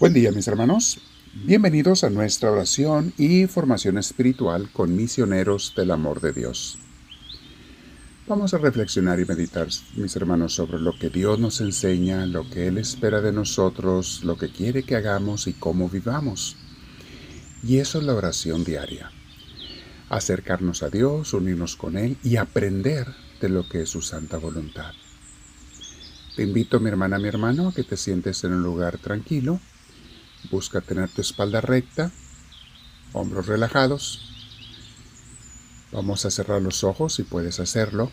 Buen día mis hermanos, bienvenidos a nuestra oración y formación espiritual con misioneros del amor de Dios. Vamos a reflexionar y meditar, mis hermanos, sobre lo que Dios nos enseña, lo que Él espera de nosotros, lo que quiere que hagamos y cómo vivamos. Y eso es la oración diaria. Acercarnos a Dios, unirnos con Él y aprender de lo que es su santa voluntad. Te invito, mi hermana, mi hermano, a que te sientes en un lugar tranquilo Busca tener tu espalda recta, hombros relajados. Vamos a cerrar los ojos si puedes hacerlo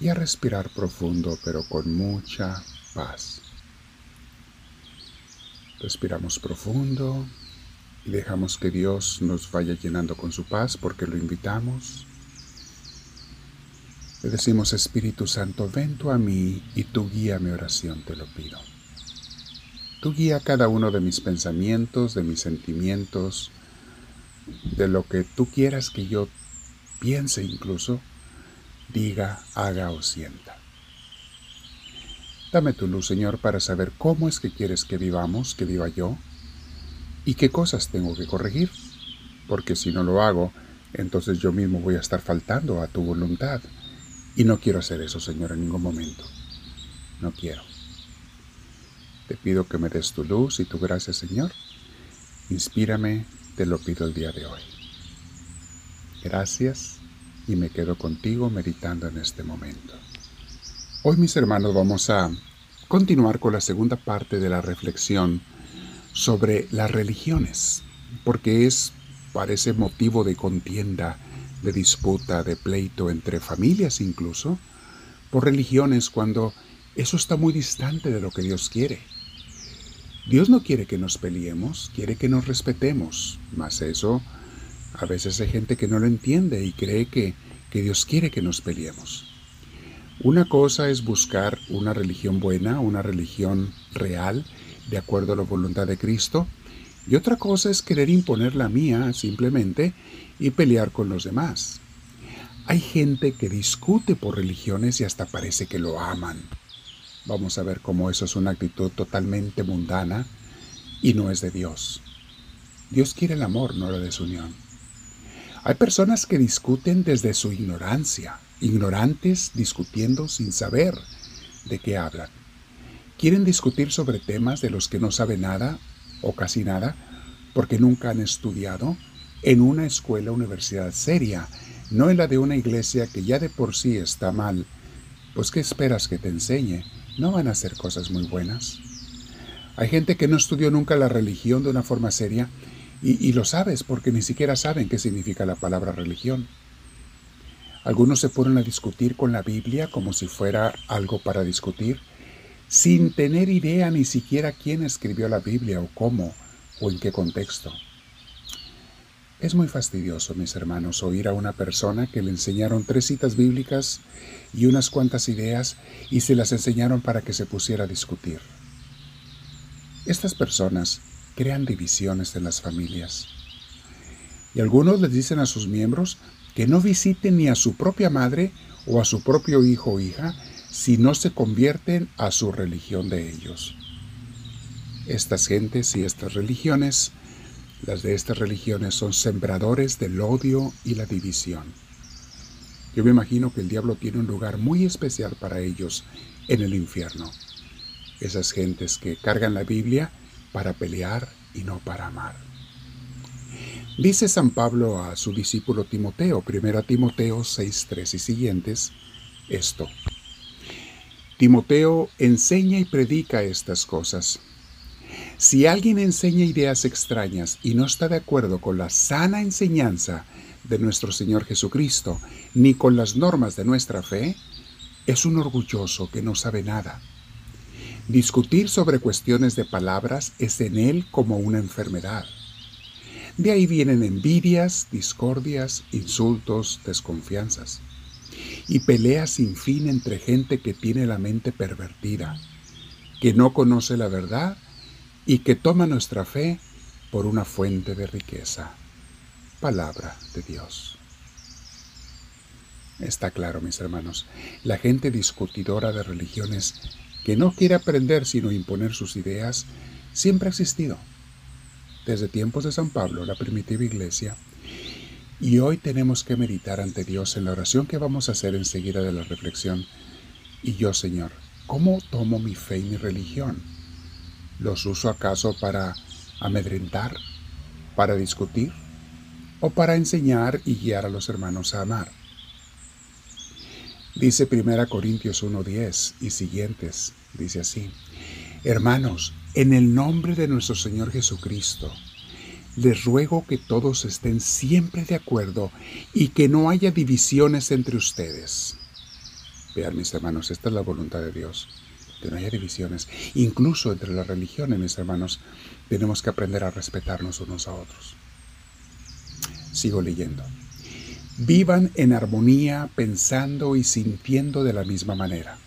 y a respirar profundo pero con mucha paz. Respiramos profundo y dejamos que Dios nos vaya llenando con su paz porque lo invitamos. Le decimos Espíritu Santo, ven tú a mí y tú guía mi oración, te lo pido. Tú guía cada uno de mis pensamientos, de mis sentimientos, de lo que tú quieras que yo piense incluso, diga, haga o sienta. Dame tu luz, Señor, para saber cómo es que quieres que vivamos, que viva yo, y qué cosas tengo que corregir, porque si no lo hago, entonces yo mismo voy a estar faltando a tu voluntad. Y no quiero hacer eso, Señor, en ningún momento. No quiero. Te pido que me des tu luz y tu gracia, Señor. Inspírame, te lo pido el día de hoy. Gracias y me quedo contigo meditando en este momento. Hoy, mis hermanos, vamos a continuar con la segunda parte de la reflexión sobre las religiones, porque es, parece motivo de contienda, de disputa, de pleito entre familias incluso, por religiones cuando eso está muy distante de lo que Dios quiere. Dios no quiere que nos peleemos, quiere que nos respetemos, mas eso a veces hay gente que no lo entiende y cree que, que Dios quiere que nos peleemos. Una cosa es buscar una religión buena, una religión real, de acuerdo a la voluntad de Cristo, y otra cosa es querer imponer la mía simplemente y pelear con los demás. Hay gente que discute por religiones y hasta parece que lo aman. Vamos a ver cómo eso es una actitud totalmente mundana y no es de Dios. Dios quiere el amor, no la desunión. Hay personas que discuten desde su ignorancia, ignorantes discutiendo sin saber de qué hablan. Quieren discutir sobre temas de los que no saben nada o casi nada porque nunca han estudiado en una escuela universidad seria, no en la de una iglesia que ya de por sí está mal. Pues ¿qué esperas que te enseñe no van a ser cosas muy buenas. Hay gente que no estudió nunca la religión de una forma seria y, lo sabes porque ni siquiera saben qué significa la palabra religión. Algunos se ponen a discutir con la Biblia como si fuera algo para discutir, sin tener idea ni siquiera quién escribió la Biblia o cómo o en qué contexto. Es muy fastidioso, mis hermanos, oír a una persona que le enseñaron tres citas bíblicas y unas cuantas ideas y se las enseñaron para que se pusiera a discutir. Estas personas crean divisiones en las familias. Y algunos les dicen a sus miembros que no visiten ni a su propia madre o a su propio hijo o hija si no se convierten a su religión de ellos. Estas gentes y estas religiones las de estas religiones son sembradores del odio y la división. Yo me imagino que el diablo tiene un lugar muy especial para ellos en el infierno. Esas gentes que cargan la Biblia para pelear y no para amar. Dice San Pablo a su discípulo Timoteo, 1 Timoteo 6.3 y siguientes, esto. Timoteo enseña y predica estas cosas si alguien enseña ideas extrañas y no está de acuerdo con la sana enseñanza de nuestro Señor Jesucristo, ni con las normas de nuestra fe, es un orgulloso que no sabe nada. Discutir sobre cuestiones de palabras es en él como una enfermedad. De ahí vienen envidias, discordias, insultos, desconfianzas y peleas sin fin entre gente que tiene la mente pervertida, que no conoce la verdad y que toma nuestra fe por una fuente de riqueza. Palabra de Dios. Está claro, mis hermanos, la gente discutidora de religiones que no quiere aprender sino imponer sus ideas, siempre ha existido. Desde tiempos de San Pablo, la primitiva iglesia, y hoy tenemos que meditar ante Dios en la oración que vamos a hacer enseguida de la reflexión. Y yo, Señor, ¿cómo tomo mi fe y mi religión? ¿Los uso acaso para amedrentar, para discutir o para enseñar y guiar a los hermanos a amar? Dice 1 Corintios 1.10 y siguientes, dice así, Hermanos, en el nombre de nuestro Señor Jesucristo, les ruego que todos estén siempre de acuerdo y que no haya divisiones entre ustedes. Vean mis hermanos, esta es la voluntad de Dios, no haya divisiones. Incluso entre las religiones, mis hermanos, tenemos que aprender a respetarnos unos a otros. Sigo leyendo. Vivan en armonía, pensando y sintiendo de la misma manera.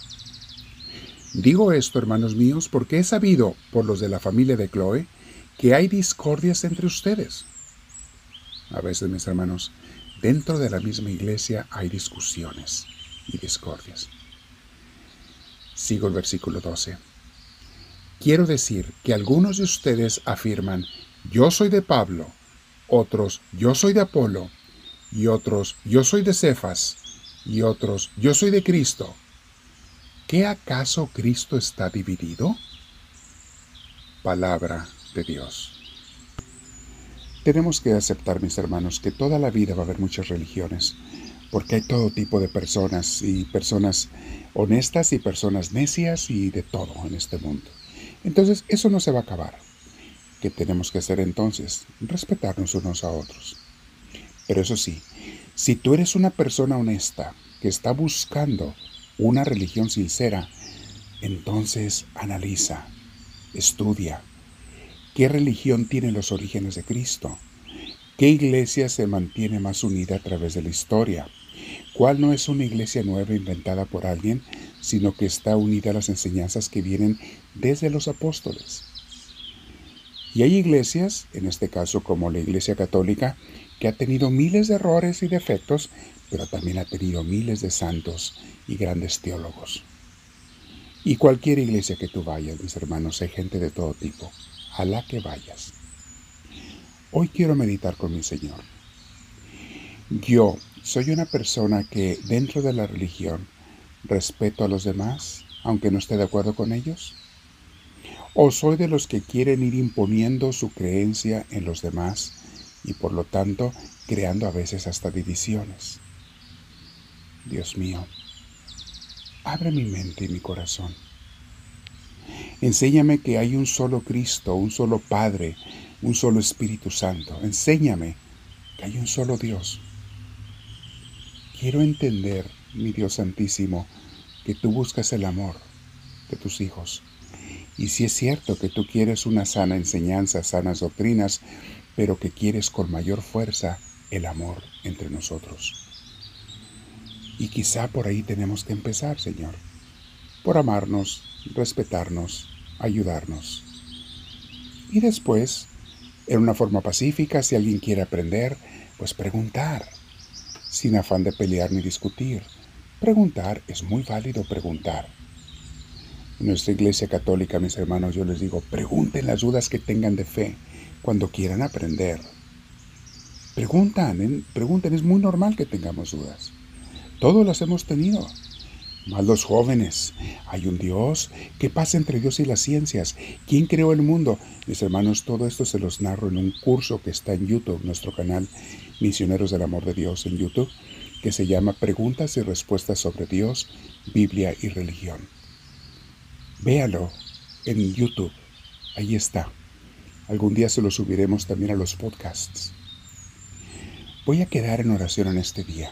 Digo esto, hermanos míos, porque he sabido por los de la familia de Chloe que hay discordias entre ustedes. A veces, mis hermanos, dentro de la misma iglesia hay discusiones y discordias. Sigo el versículo 12. Quiero decir que algunos de ustedes afirman, yo soy de Pablo, otros, yo soy de Apolo, y otros, yo soy de Cefas, y otros, yo soy de Cristo. ¿Qué acaso Cristo está dividido? Palabra Dios. Tenemos que aceptar, mis hermanos, que toda la vida va a haber muchas religiones, porque hay todo tipo de personas y personas honestas y personas necias y de todo en este mundo. Entonces, eso no se va a acabar. ¿Qué tenemos que hacer entonces? Respetarnos unos a otros. Pero eso sí, si tú eres una persona honesta que está buscando una religión sincera, entonces analiza, estudia, ¿Qué religión tiene los orígenes de Cristo? ¿Qué iglesia se mantiene más unida a través de la historia? ¿Cuál no es una iglesia nueva inventada por alguien, sino que está unida a las enseñanzas que vienen desde los apóstoles? Y hay iglesias, en este caso como la Iglesia Católica, que ha tenido miles de errores y defectos, pero también ha tenido miles de santos y grandes teólogos. Y cualquier iglesia que tú vayas, mis hermanos, hay gente de todo tipo a la que vayas. Hoy quiero meditar con mi Señor. Yo soy una persona que dentro de la religión respeto a los demás, aunque no esté de acuerdo con ellos. ¿O soy de los que quieren ir imponiendo su creencia en los demás y por lo tanto creando a veces hasta divisiones? Dios mío, abre mi mente y mi corazón Enséñame que hay un solo Cristo, un solo Padre, un solo Espíritu Santo. Enséñame que hay un solo Dios. Quiero entender, mi Dios Santísimo, que tú buscas el amor de tus hijos. Y si es cierto que tú quieres una sana enseñanza, sanas doctrinas, pero que quieres con mayor fuerza el amor entre nosotros. Y quizá por ahí tenemos que empezar, Señor, por amarnos, respetarnos, ayudarnos. Y después, en una forma pacífica, si alguien quiere aprender, pues preguntar, sin afán de pelear ni discutir. Preguntar es muy válido preguntar. En nuestra iglesia católica, mis hermanos, yo les digo, pregunten las dudas que tengan de fe cuando quieran aprender. Preguntan, pregunten, es muy normal que tengamos dudas. Todos las hemos tenido más los jóvenes. Hay un Dios. ¿Qué pasa entre Dios y las ciencias? ¿Quién creó el mundo? Mis hermanos, todo esto se los narro en un curso que está en YouTube, nuestro canal Misioneros del Amor de Dios en YouTube, que se llama Preguntas y Respuestas sobre Dios, Biblia y Religión. Véalo en YouTube. Ahí está. Algún día se lo subiremos también a los podcasts. Voy a quedar en oración en este día.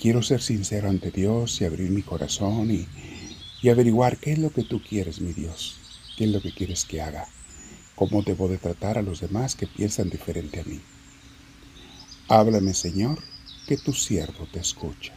Quiero ser sincero ante Dios y abrir mi corazón y, y averiguar qué es lo que tú quieres, mi Dios, qué es lo que quieres que haga, cómo debo de tratar a los demás que piensan diferente a mí. Háblame, Señor, que tu siervo te escucha.